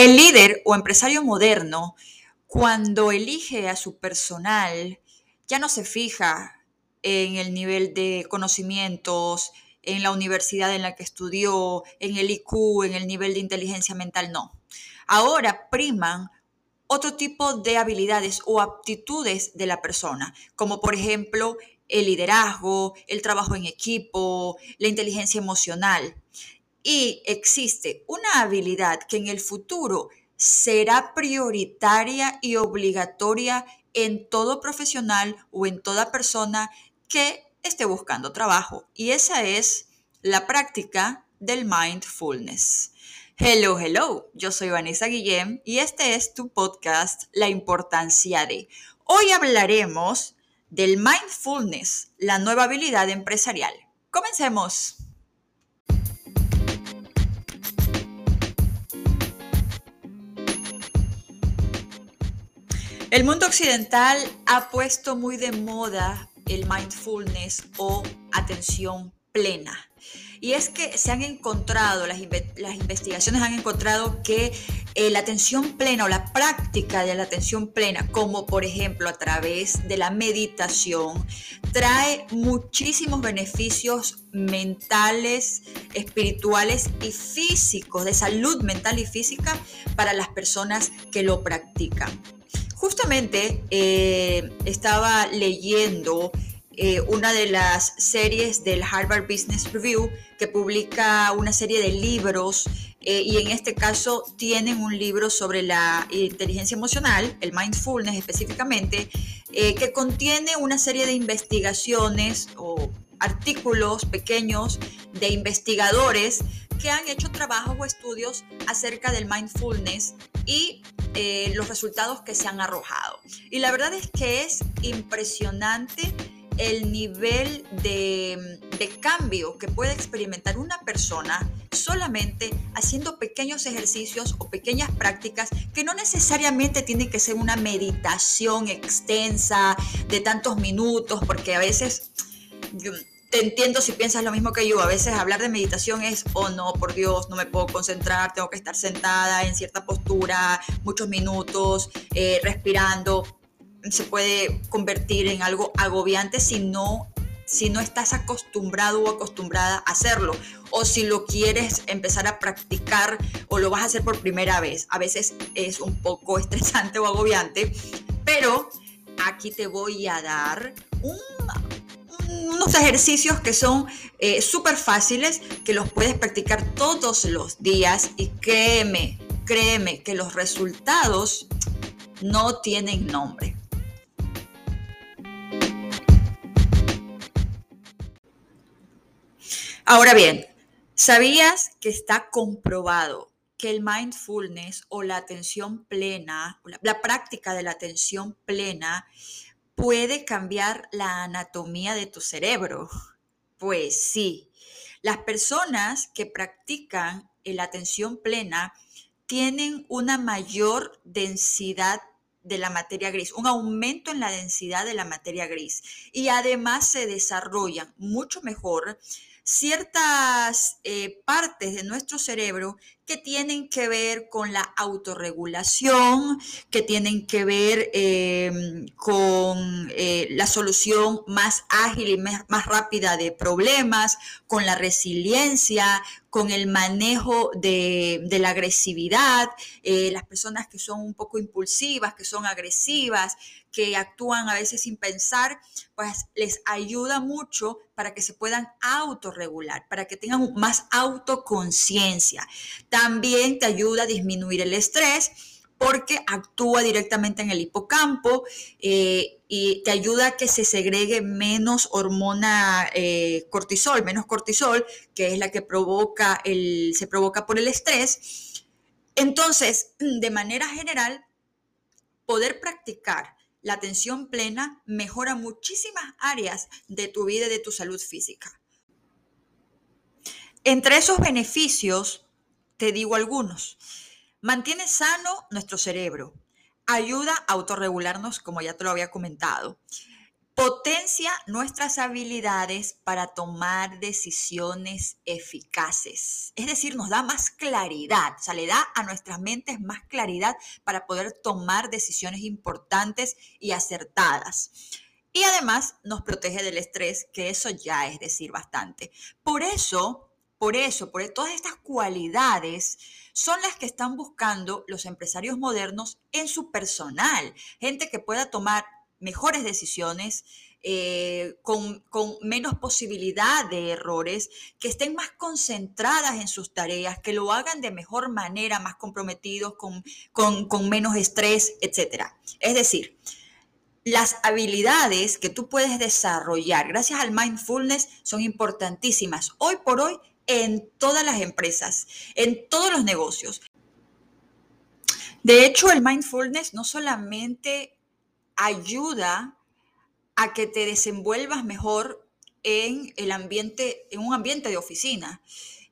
El líder o empresario moderno, cuando elige a su personal, ya no se fija en el nivel de conocimientos, en la universidad en la que estudió, en el IQ, en el nivel de inteligencia mental, no. Ahora priman otro tipo de habilidades o aptitudes de la persona, como por ejemplo el liderazgo, el trabajo en equipo, la inteligencia emocional. Y existe una habilidad que en el futuro será prioritaria y obligatoria en todo profesional o en toda persona que esté buscando trabajo. Y esa es la práctica del mindfulness. Hello, hello, yo soy Vanessa Guillem y este es tu podcast La importancia de. Hoy hablaremos del mindfulness, la nueva habilidad empresarial. Comencemos. El mundo occidental ha puesto muy de moda el mindfulness o atención plena. Y es que se han encontrado, las, investigaciones han encontrado que eh, la atención plena o la práctica de la atención plena, como por ejemplo a través de la meditación, trae muchísimos beneficios mentales, espirituales y físicos, de salud mental y física para las personas que lo practican. Justamente eh, estaba leyendo eh, una de las series del Harvard Business Review que publica una serie de libros eh, y en este caso tienen un libro sobre la inteligencia emocional, el mindfulness específicamente, que contiene una serie de investigaciones o artículos pequeños de investigadores que han hecho trabajos o estudios acerca del mindfulness y eh, los resultados que se han arrojado. Y la verdad es que es impresionante el nivel de, de, cambio que puede experimentar una persona solamente haciendo pequeños ejercicios o pequeñas prácticas que no necesariamente tiene que ser una meditación extensa de tantos minutos, porque a veces te entiendo si piensas lo mismo que yo. A veces hablar de meditación es, oh no, por Dios, no me puedo concentrar, tengo que estar sentada en cierta postura muchos minutos, eh, respirando. Se puede convertir en algo agobiante si no, si no estás acostumbrado o acostumbrada a hacerlo. O si lo quieres empezar a practicar o lo vas a hacer por primera vez. A veces es un poco estresante o agobiante, pero aquí te voy a dar un unos ejercicios que son eh, súper fáciles, que los puedes practicar todos los días y créeme, créeme que los resultados no tienen nombre. Ahora bien, ¿sabías que está comprobado que el mindfulness o la atención plena, la práctica de la atención plena, puede cambiar la anatomía de tu cerebro. Pues sí, las personas que practican la atención plena tienen una mayor densidad de la materia gris, un aumento en la densidad de la materia gris y además se desarrollan mucho mejor ciertas eh, partes de nuestro cerebro que tienen que ver con la autorregulación, que tienen que ver em, con eh, la solución más ágil y más, rápida de problemas, con la resiliencia, con el manejo de, la agresividad, eh, las personas que son un poco impulsivas, que son agresivas, que actúan a veces sin pensar, pues les ayuda mucho para que se puedan autorregular, para que tengan más autoconciencia. También te ayuda a disminuir el estrés porque actúa directamente en el hipocampo eh, y te ayuda a que se segregue menos hormona eh, cortisol, menos cortisol, que es la que provoca el, se provoca por el estrés. Entonces, de manera general, poder practicar la atención plena mejora muchísimas áreas de tu vida y de tu salud física. Entre esos beneficios, te digo algunos. Mantiene sano nuestro cerebro. Ayuda a autorregularnos, como ya te lo había comentado. Potencia nuestras habilidades para tomar decisiones eficaces. Es decir, nos da más claridad, o sea, le da a nuestras mentes más claridad para poder tomar decisiones importantes y acertadas. Y además nos protege del estrés, que eso ya es decir bastante. Por eso, por eso, por todas estas cualidades son las que están buscando los empresarios modernos en su personal. Gente que pueda tomar mejores decisiones, eh, con, menos posibilidad de errores, que estén más concentradas en sus tareas, que lo hagan de mejor manera, más comprometidos, con, con menos estrés, etc. Es decir, las habilidades que tú puedes desarrollar gracias al mindfulness son importantísimas hoy por hoy en todas las empresas, en todos los negocios. De hecho, el mindfulness no solamente ayuda a que te desenvuelvas mejor en el ambiente, en un ambiente de oficina.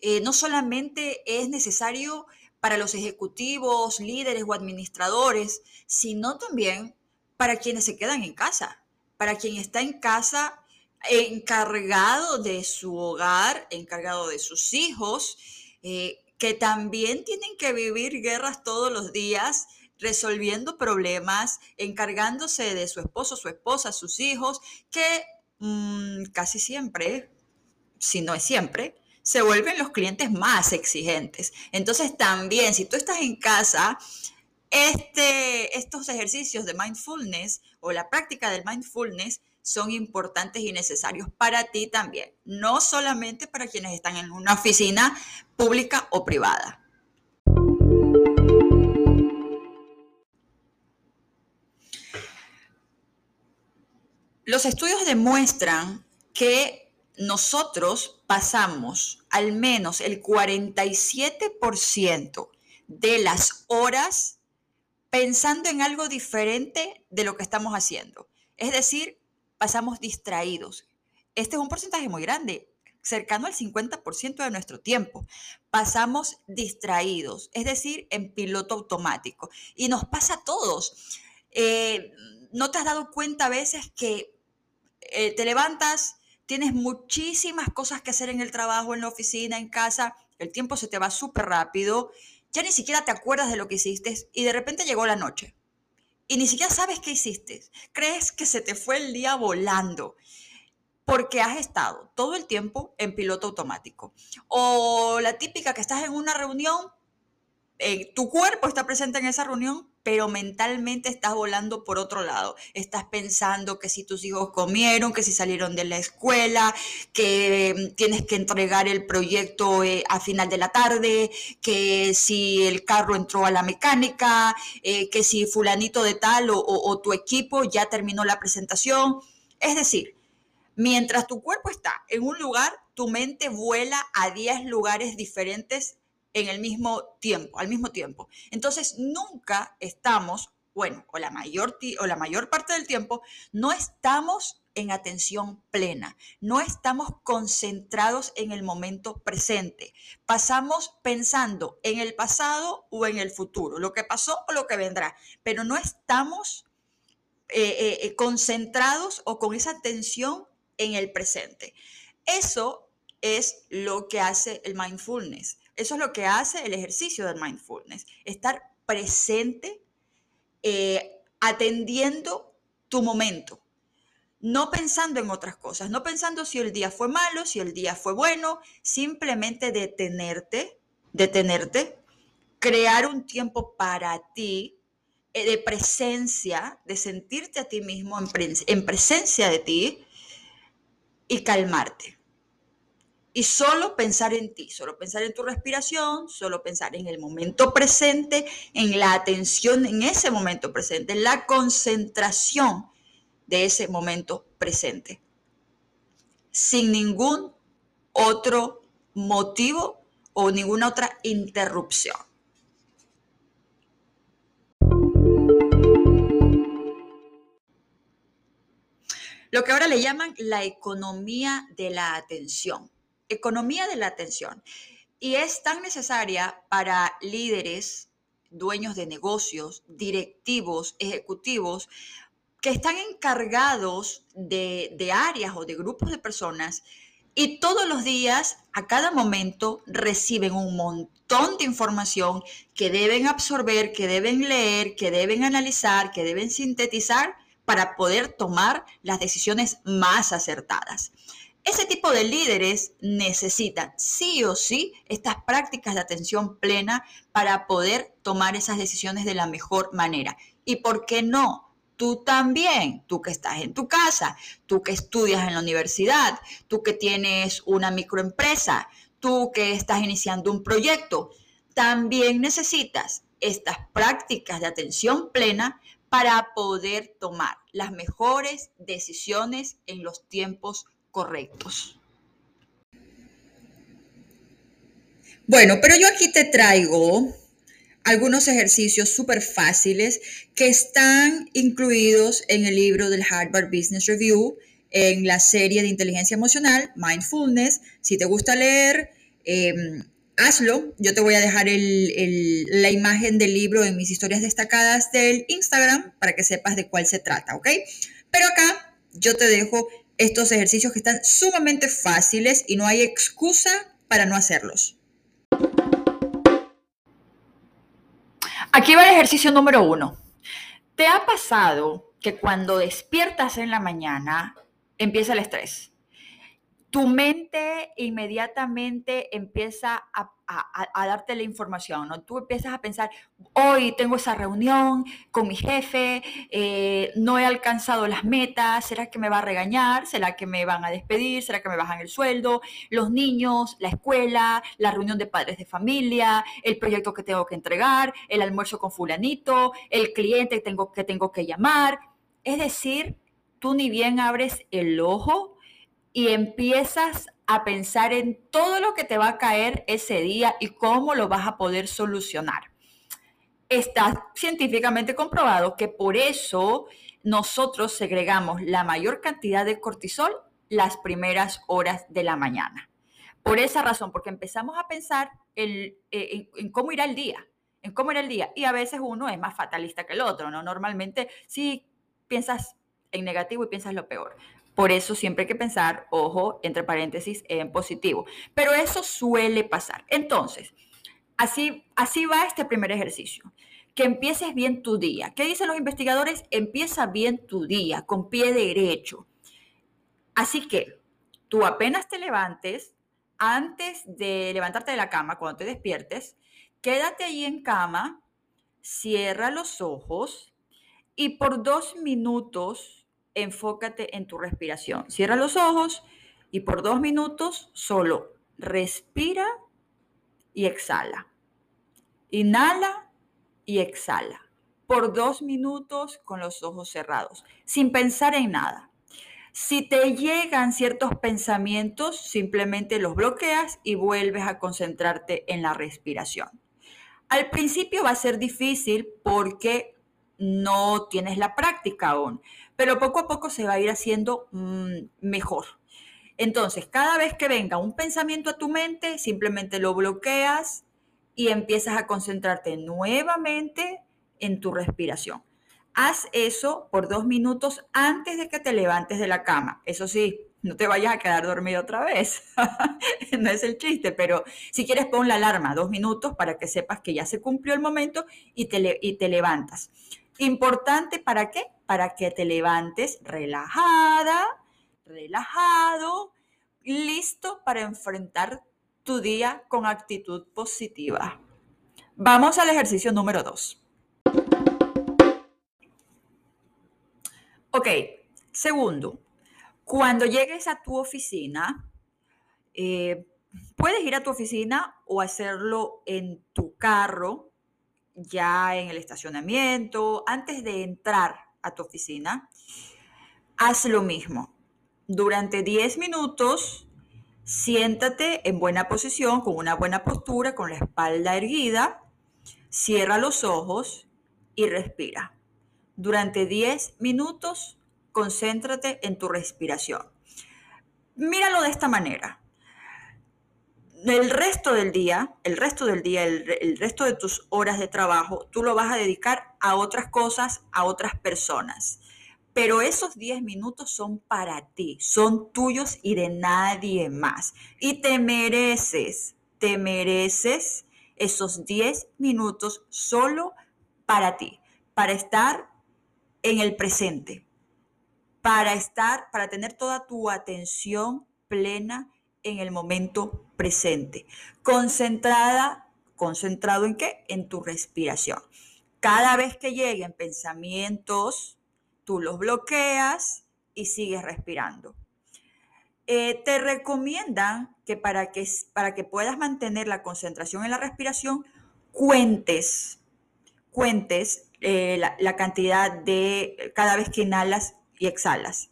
Eh, no solamente es necesario para los ejecutivos, líderes o administradores, sino también para quienes se quedan en casa, para quien está en casa encargado de su hogar, encargado de sus hijos, eh, que también tienen que vivir guerras todos los días resolviendo problemas, encargándose de su esposo, su esposa, sus hijos, que mm, casi siempre, si no es siempre, se vuelven los clientes más exigentes. Entonces también, si tú estás en casa, este, estos ejercicios de mindfulness o la práctica del mindfulness son importantes y necesarios para ti también, no solamente para quienes están en una oficina pública o privada. Los estudios demuestran que nosotros pasamos al menos el 47% de las horas pensando en algo diferente de lo que estamos haciendo. Es decir, pasamos distraídos. Este es un porcentaje muy grande, cercano al 50% de nuestro tiempo. Pasamos distraídos, es decir, en piloto automático. Y nos pasa a todos. Eh, ¿No te has dado cuenta a veces que eh, te levantas, tienes muchísimas cosas que hacer en el trabajo, en la oficina, en casa, el tiempo se te va súper rápido, ya ni siquiera te acuerdas de lo que hiciste y de repente llegó la noche y ni siquiera sabes qué hiciste. Crees que se te fue el día volando porque has estado todo el tiempo en piloto automático. O la típica que estás en una reunión, eh, tu cuerpo está presente en esa reunión, pero mentalmente estás volando por otro lado. Estás pensando que si tus hijos comieron, que si salieron de la escuela, que tienes que entregar el proyecto eh, a final de la tarde, que si el carro entró a la mecánica, eh, que si fulanito de tal o, o tu equipo ya terminó la presentación. Es decir, mientras tu cuerpo está en un lugar, tu mente vuela a 10 lugares diferentes en el mismo tiempo, al mismo tiempo. Entonces, nunca estamos, bueno, o la mayor, o la mayor parte del tiempo, no estamos en atención plena, no estamos concentrados en el momento presente. Pasamos pensando en el pasado o en el futuro, lo que pasó o lo que vendrá, pero no estamos eh, eh, eh, concentrados o con esa atención en el presente. Eso es lo que hace el mindfulness. Eso es lo que hace el ejercicio del mindfulness, estar presente, eh, atendiendo tu momento, no pensando en otras cosas, no pensando si el día fue malo, si el día fue bueno, simplemente detenerte, detenerte, crear un tiempo para ti eh, de presencia, de sentirte a ti mismo en presencia de ti y calmarte y solo pensar en ti, solo pensar en tu respiración, solo pensar en el momento presente, en la atención en ese momento presente, en la concentración de ese momento presente, sin ningún otro motivo o ninguna otra interrupción. Lo que ahora le llaman la economía de la atención economía de la atención. Y es tan necesaria para líderes, dueños de negocios, directivos, ejecutivos, que están encargados de, áreas o de grupos de personas y todos los días, a cada momento, reciben un montón de información que deben absorber, que deben leer, que deben analizar, que deben sintetizar para poder tomar las decisiones más acertadas. Ese tipo de líderes necesitan sí o sí estas prácticas de atención plena para poder tomar esas decisiones de la mejor manera. ¿Y por qué no? Tú también, tú que estás en tu casa, tú que estudias en la universidad, tú que tienes una microempresa, tú que estás iniciando un proyecto, también necesitas estas prácticas de atención plena para poder tomar las mejores decisiones en los tiempos correctos. Bueno, pero yo aquí te traigo algunos ejercicios súper fáciles que están incluidos en el libro del Harvard Business Review, en la serie de inteligencia emocional, Mindfulness. Si te gusta leer, em, hazlo. Yo te voy a dejar la imagen del libro en mis historias destacadas del Instagram para que sepas de cuál se trata, ¿ok? Pero acá yo te dejo estos ejercicios que están sumamente fáciles y no hay excusa para no hacerlos. Aquí va el ejercicio número uno. ¿Te ha pasado que cuando despiertas en la mañana empieza el estrés? tu mente inmediatamente empieza a, darte la información, ¿no? Tú empiezas a pensar, hoy tengo esa reunión con mi jefe, eh, no he alcanzado las metas, ¿será que me va a regañar? ¿Será que me van a despedir? ¿Será que me bajan el sueldo? Los niños, la escuela, la reunión de padres de familia, el proyecto que tengo que entregar, el almuerzo con fulanito, el cliente que tengo que, tengo que llamar. Es decir, tú ni bien abres el ojo, y empiezas a pensar en todo lo que te va a caer ese día y cómo lo vas a poder solucionar. Está científicamente comprobado que por eso nosotros segregamos la mayor cantidad de cortisol las primeras horas de la mañana. Por esa razón, porque empezamos a pensar eh, en, cómo irá el día, en cómo irá el día. Y a veces uno es más fatalista que el otro, ¿no? Normalmente sí piensas en negativo y piensas lo peor. Por eso siempre hay que pensar, ojo, entre paréntesis, en positivo. Pero eso suele pasar. Entonces, así, así va este primer ejercicio. Que empieces bien tu día. ¿Qué dicen los investigadores? Empieza bien tu día, con pie derecho. Así que tú apenas te levantes, antes de levantarte de la cama, cuando te despiertes, quédate ahí en cama, cierra los ojos y por dos minutos enfócate en tu respiración. Cierra los ojos y por dos minutos solo respira y exhala. Inhala y exhala. Por dos minutos con los ojos cerrados, sin pensar en nada. Si te llegan ciertos pensamientos, simplemente los bloqueas y vuelves a concentrarte en la respiración. Al principio va a ser difícil porque no tienes la práctica aún, pero poco a poco se va a ir haciendo mm, mejor. Entonces, cada vez que venga un pensamiento a tu mente, simplemente lo bloqueas y empiezas a concentrarte nuevamente en tu respiración. Haz eso por dos minutos antes de que te levantes de la cama. Eso sí, no te vayas a quedar dormido otra vez. no es el chiste, pero si quieres pon la alarma dos minutos para que sepas que ya se cumplió el momento y te, y te levantas. Importante para qué? Para que te levantes relajada, relajado, listo para enfrentar tu día con actitud positiva. Vamos al ejercicio número dos. Ok, segundo, cuando llegues a tu oficina, eh, puedes ir a tu oficina o hacerlo en tu carro ya en el estacionamiento, antes de entrar a tu oficina, haz lo mismo. Durante 10 minutos, siéntate en buena posición, con una buena postura, con la espalda erguida, cierra los ojos y respira. Durante 10 minutos, concéntrate en tu respiración. Míralo de esta manera el resto del día, el resto del día, el, resto de tus horas de trabajo, tú lo vas a dedicar a otras cosas, a otras personas. pero esos 10 minutos son para ti, son tuyos y de nadie más. Y te mereces, te mereces esos 10 minutos solo para ti, para estar en el presente, para estar, para tener toda tu atención plena en el momento presente, concentrada, concentrado en qué? En tu respiración. Cada vez que lleguen pensamientos, tú los bloqueas y sigues respirando. Eh, te recomiendan que para, que para que puedas mantener la concentración en la respiración, cuentes, cuentes eh, la, la cantidad de cada vez que inhalas y exhalas.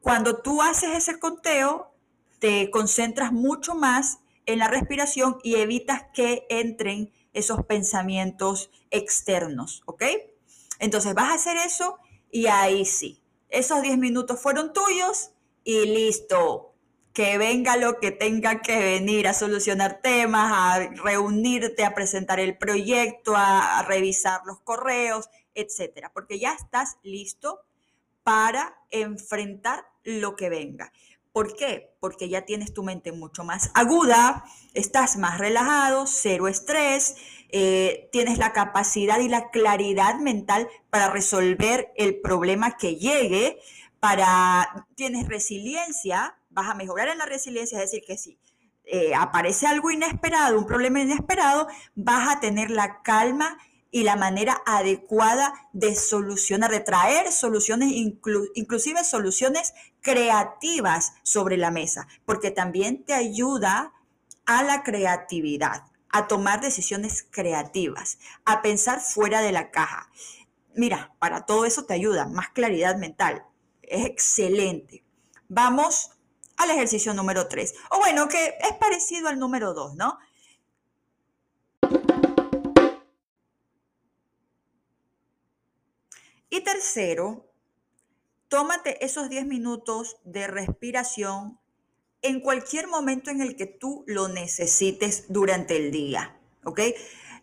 Cuando tú haces ese conteo, te concentras mucho más en la respiración y evitas que entren esos pensamientos externos, ¿ok? Entonces vas a hacer eso y ahí sí, esos 10 minutos fueron tuyos y listo. Que venga lo que tenga que venir a solucionar temas, a reunirte, a presentar el proyecto, a, a revisar los correos, etcétera, porque ya estás listo para enfrentar lo que venga. ¿Por qué? Porque ya tienes tu mente mucho más aguda, estás más relajado, cero estrés, eh, tienes la capacidad y la claridad mental para resolver el problema que llegue, para, tienes resiliencia, vas a mejorar en la resiliencia, es decir, que si eh, aparece algo inesperado, un problema inesperado, vas a tener la calma y la manera adecuada de solucionar, de traer soluciones, inclusive soluciones creativas sobre la mesa, porque también te ayuda a la creatividad, a tomar decisiones creativas, a pensar fuera de la caja. Mira, para todo eso te ayuda, más claridad mental. Es excelente. Vamos al ejercicio número 3. O bueno, que es parecido al número 2, ¿no? Y tercero, tómate esos 10 minutos de respiración en cualquier momento en el que tú lo necesites durante el día. ¿Ok?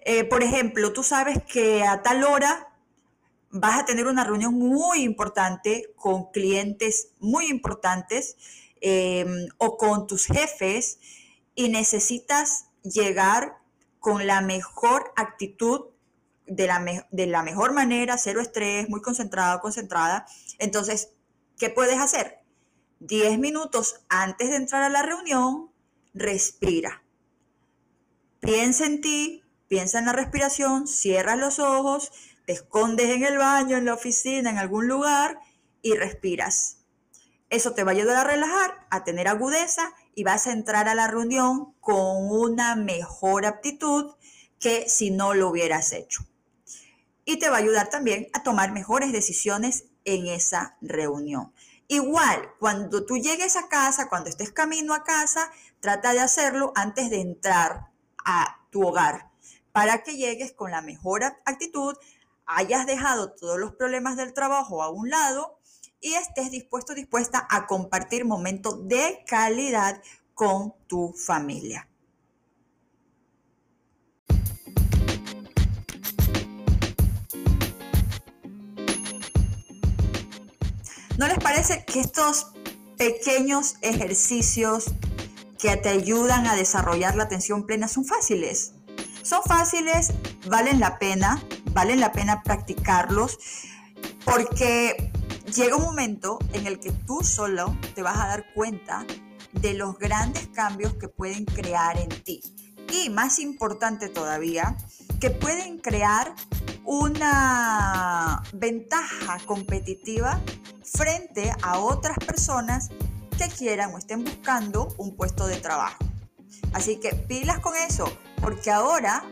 Eh, por ejemplo, tú sabes que a tal hora vas a tener una reunión muy importante con clientes muy importantes em, o con tus jefes y necesitas llegar con la mejor actitud de la, de la mejor manera, cero estrés, muy concentrado, concentrada. Entonces, ¿qué puedes hacer? 10 minutos antes de entrar a la reunión, respira. Piensa en ti, piensa en la respiración, cierras los ojos, te escondes en el baño, en la oficina, en algún lugar y respiras. Eso te va a ayudar a relajar, a tener agudeza y vas a entrar a la reunión con una mejor aptitud que si no lo hubieras hecho y te va a ayudar también a tomar mejores decisiones en esa reunión. Igual, cuando tú llegues a casa, cuando estés camino a casa, trata de hacerlo antes de entrar a tu hogar para que llegues con la mejor actitud, hayas dejado todos los problemas del trabajo a un lado y estés dispuesto, dispuesta a compartir momentos de calidad con tu familia. ¿No les parece que estos pequeños ejercicios que te ayudan a desarrollar la atención plena son fáciles? Son fáciles, valen la pena, valen la pena practicarlos porque llega un momento en el que tú solo te vas a dar cuenta de los grandes cambios que pueden crear en ti. Y más importante todavía, que pueden crear una ventaja competitiva frente a otras personas que quieran o estén buscando un puesto de trabajo. Así que pilas con eso, porque ahora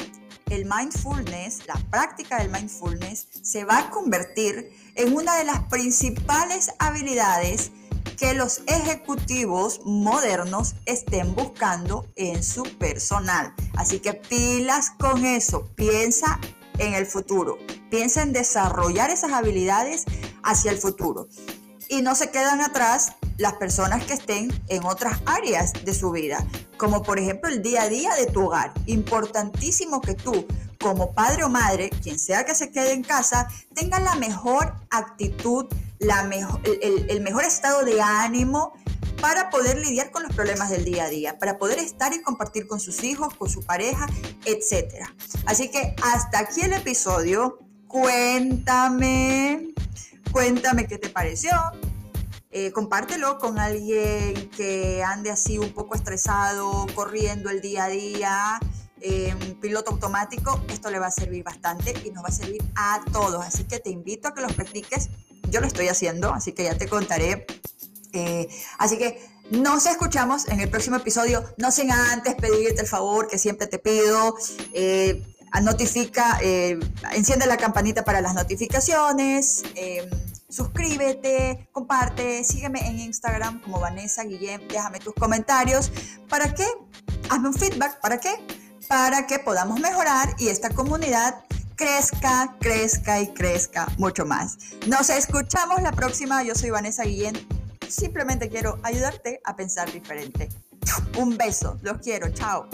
el mindfulness, la práctica del mindfulness, se va a convertir en una de las principales habilidades que los ejecutivos modernos estén buscando en su personal. Así que pilas con eso, piensa en el futuro, piensa en desarrollar esas habilidades hacia el futuro. Y no se quedan atrás las personas que estén en otras áreas de su vida, como por ejemplo el día a día de tu hogar. Importantísimo que tú, como padre o madre, quien sea que se quede en casa, tenga la mejor actitud la el, mejor estado de ánimo para poder lidiar con los problemas del día a día, para poder estar y compartir con sus hijos, con su pareja, etc. Así que hasta aquí el episodio. Cuéntame, cuéntame qué te pareció. Eh, compártelo con alguien que ande así un poco estresado, corriendo el día a día, en piloto automático. Esto le va a servir bastante y nos va a servir a todos. Así que te invito a que los practiques. Yo lo estoy haciendo, así que ya te contaré eh, así que nos escuchamos en el próximo episodio, no sin antes pedirte el favor que siempre te pido. Eh, notifica, eh, enciende la campanita para las notificaciones, suscríbete, comparte, sígueme en Instagram como Vanessa Guillén, déjame tus comentarios. ¿Para qué? Hazme un feedback, ¿para qué? Para que podamos mejorar y esta comunidad crezca, crezca y crezca mucho más. Nos escuchamos la próxima. Yo soy Vanessa Guillén Simplemente quiero ayudarte a pensar diferente. Un beso, los quiero, chao.